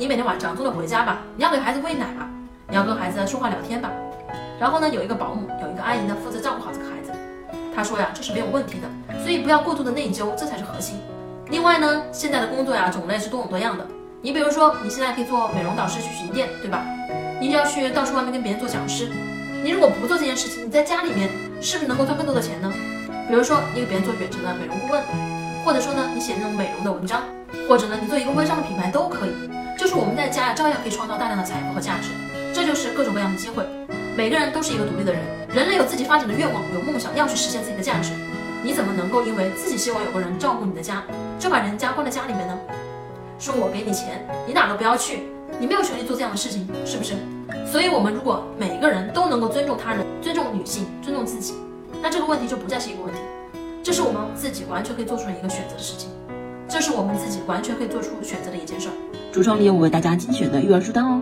你每天晚上钟点回家吧，你要给孩子喂奶吧，你要跟孩子说话聊天吧。然后呢，有一个保姆，有一个阿姨呢，负责照顾好这个孩子。他说呀，这是没有问题的，所以不要过度的内疚，这才是核心。另外呢，现在的工作呀，种类是多种多样的。你比如说，你现在可以做美容导师去巡店，对吧？你就要去到处外面跟别人做讲师。你如果不做这件事情，你在家里面是不是能够赚更多的钱呢？比如说，你给别人做远程的美容顾问，或者说呢，你写那种美容的文章，或者呢，你做一个微商的品牌都可以。就是我们在家呀，照样可以创造大量的财富和价值。这就是各种各样的机会。每个人都是一个独立的人，人类有自己发展的愿望，有梦想，要去实现自己的价值。你怎么能够因为自己希望有个人照顾你的家，就把人家关在家里面呢？说我给你钱，你哪都不要去，你没有权利做这样的事情，是不是？所以，我们如果每一个人都能够尊重他人、尊重女性、尊重自己，那这个问题就不再是一个问题。这是我们自己完全可以做出一个选择的事情，完全可以做出选择的一件事儿。橱窗里有我为大家精选的育儿书单哦。